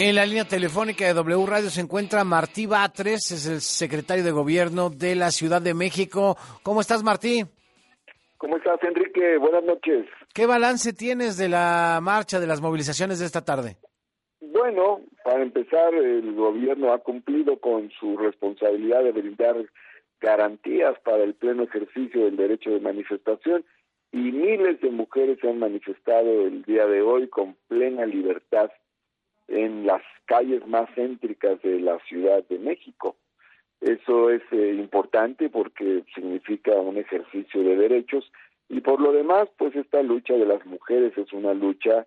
En la línea telefónica de W Radio se encuentra Martí Batres, es el secretario de Gobierno de la Ciudad de México. ¿Cómo estás, Martí? ¿Cómo estás, Enrique? Buenas noches. ¿Qué balance tienes de la marcha, de las movilizaciones de esta tarde? Bueno, para empezar, el gobierno ha cumplido con su responsabilidad de brindar garantías para el pleno ejercicio del derecho de manifestación y miles de mujeres se han manifestado el día de hoy con plena libertad en las calles más céntricas de la Ciudad de México. Eso es eh, importante porque significa un ejercicio de derechos y por lo demás, pues esta lucha de las mujeres es una lucha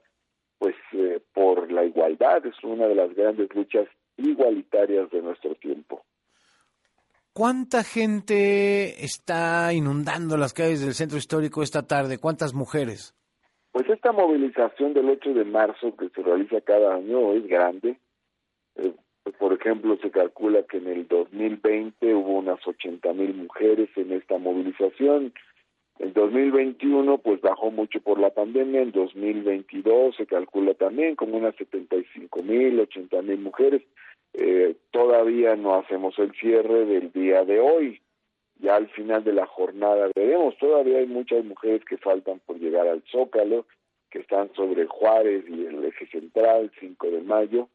pues eh, por la igualdad, es una de las grandes luchas igualitarias de nuestro tiempo. ¿Cuánta gente está inundando las calles del centro histórico esta tarde? ¿Cuántas mujeres? Pues esta movilización del 8 de marzo que se realiza cada año es grande. Eh, pues, por ejemplo, se calcula que en el 2020 hubo unas 80 mil mujeres en esta movilización. En 2021 pues bajó mucho por la pandemia, en 2022 se calcula también como unas 75 mil, 80 mil mujeres. Eh, todavía no hacemos el cierre del día de hoy. Ya al final de la jornada veremos, todavía hay muchas mujeres que faltan por llegar al Zócalo, que están sobre Juárez y el eje central, 5 de mayo,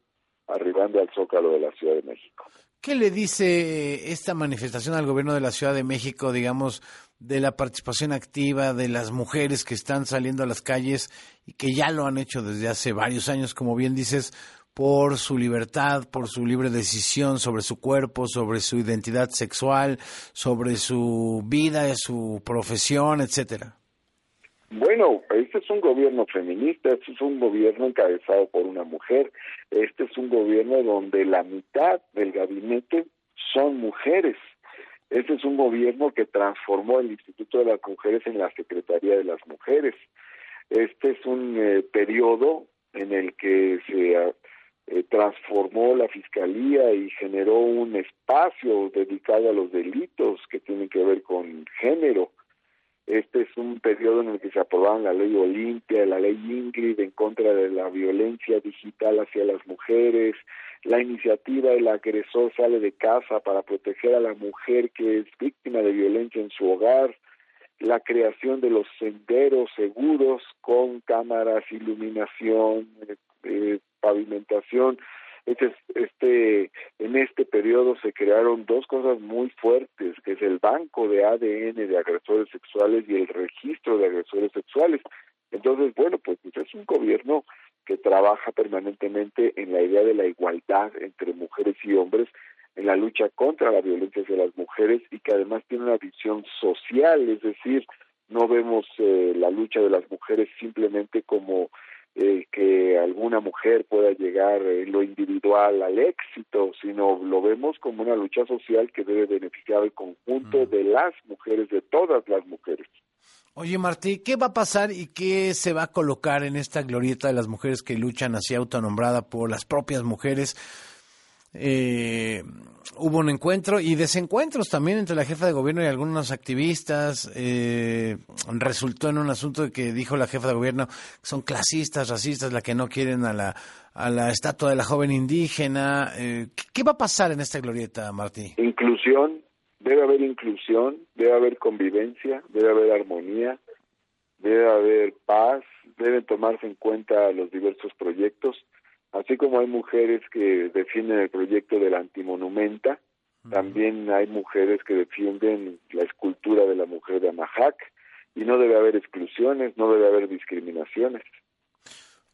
arribando al Zócalo de la Ciudad de México. ¿Qué le dice esta manifestación al gobierno de la Ciudad de México, digamos, de la participación activa de las mujeres que están saliendo a las calles y que ya lo han hecho desde hace varios años, como bien dices, por su libertad, por su libre decisión sobre su cuerpo, sobre su identidad sexual, sobre su vida, su profesión, etcétera? Bueno, este es un gobierno feminista, este es un gobierno encabezado por una mujer, este es un gobierno donde la mitad del gabinete son mujeres. Este es un gobierno que transformó el Instituto de las Mujeres en la Secretaría de las Mujeres. Este es un eh, periodo en el que se eh, transformó la fiscalía y generó un espacio dedicado a los delitos que tienen que ver con género. Este es un periodo en el que se aprobaron la ley Olimpia, la ley Ingrid en contra de la violencia digital hacia las mujeres, la iniciativa El agresor sale de casa para proteger a la mujer que es víctima de violencia en su hogar, la creación de los senderos seguros con cámaras, iluminación, eh, pavimentación. Este, este, en este periodo se crearon dos cosas muy fuertes, que es el banco de ADN de agresores sexuales y el registro de agresores sexuales. Entonces, bueno, pues, pues es un gobierno que trabaja permanentemente en la idea de la igualdad entre mujeres y hombres, en la lucha contra la violencia hacia las mujeres y que además tiene una visión social, es decir, no vemos eh, la lucha de las mujeres simplemente como eh, que alguna mujer pueda llegar en lo individual al éxito, sino lo vemos como una lucha social que debe beneficiar al conjunto de las mujeres, de todas las mujeres. Oye, Martí, ¿qué va a pasar y qué se va a colocar en esta glorieta de las mujeres que luchan así autonombrada por las propias mujeres? Eh, hubo un encuentro y desencuentros también entre la jefa de gobierno y algunos activistas. Eh, resultó en un asunto que dijo la jefa de gobierno son clasistas, racistas, la que no quieren a la, a la estatua de la joven indígena. Eh, ¿Qué va a pasar en esta glorieta, Martí? Inclusión, debe haber inclusión, debe haber convivencia, debe haber armonía, debe haber paz, deben tomarse en cuenta los diversos proyectos Así como hay mujeres que defienden el proyecto de la antimonumenta, también hay mujeres que defienden la escultura de la mujer de Amajac y no debe haber exclusiones, no debe haber discriminaciones.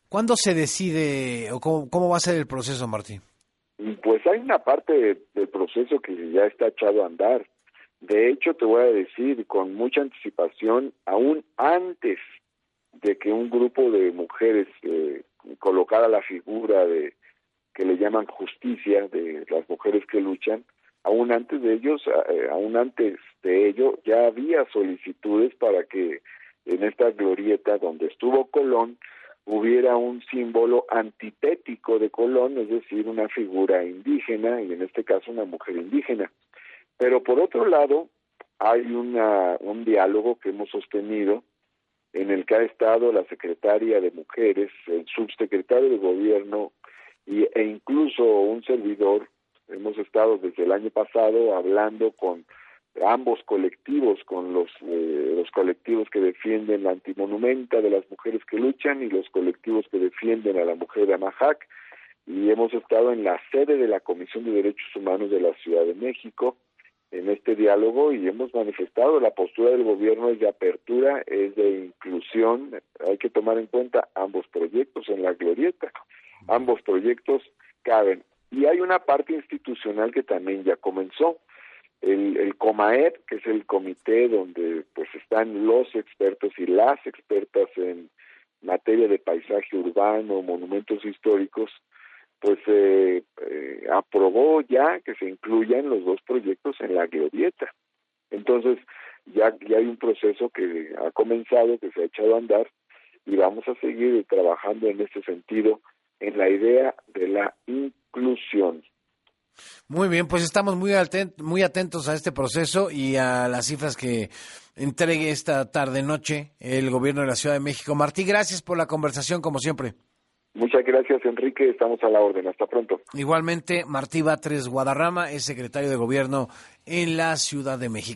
¿Cuándo se decide o cómo, va a ser el proceso, Martín? Pues hay una parte del proceso que ya está echado a andar. De hecho, te voy a decir con mucha anticipación, aún antes de que un grupo de mujeres eh, colocara la figura de que le llaman justicia de las mujeres que luchan, aún antes de ellos, eh, aún antes de ello, ya había solicitudes para que en esta glorieta donde estuvo Colón hubiera un símbolo antitético de Colón, es decir, una figura indígena y en este caso una mujer indígena. Pero por otro lado, hay una, un diálogo que hemos sostenido en el que ha estado la secretaria de Mujeres, el subsecretario de Gobierno y, e incluso un servidor, hemos estado desde el año pasado hablando con ambos colectivos, con los, eh, los colectivos que defienden la antimonumenta de las mujeres que luchan y los colectivos que defienden a la mujer de Amajac, y hemos estado en la sede de la Comisión de Derechos Humanos de la Ciudad de México en este diálogo y hemos manifestado la postura del gobierno es de apertura, es de inclusión, hay que tomar en cuenta ambos proyectos en la glorieta, ambos proyectos caben. Y hay una parte institucional que también ya comenzó, el, el COMAEP, que es el comité donde pues están los expertos y las expertas en materia de paisaje urbano, monumentos históricos, pues eh, eh, aprobó ya que se incluyan los dos proyectos en la glorieta. Entonces, ya, ya hay un proceso que ha comenzado, que se ha echado a andar, y vamos a seguir trabajando en este sentido, en la idea de la inclusión. Muy bien, pues estamos muy, muy atentos a este proceso y a las cifras que entregue esta tarde-noche el gobierno de la Ciudad de México. Martí, gracias por la conversación, como siempre. Muchas gracias, Enrique. Estamos a la orden. Hasta pronto. Igualmente, Martí Batres Guadarrama es secretario de Gobierno en la Ciudad de México.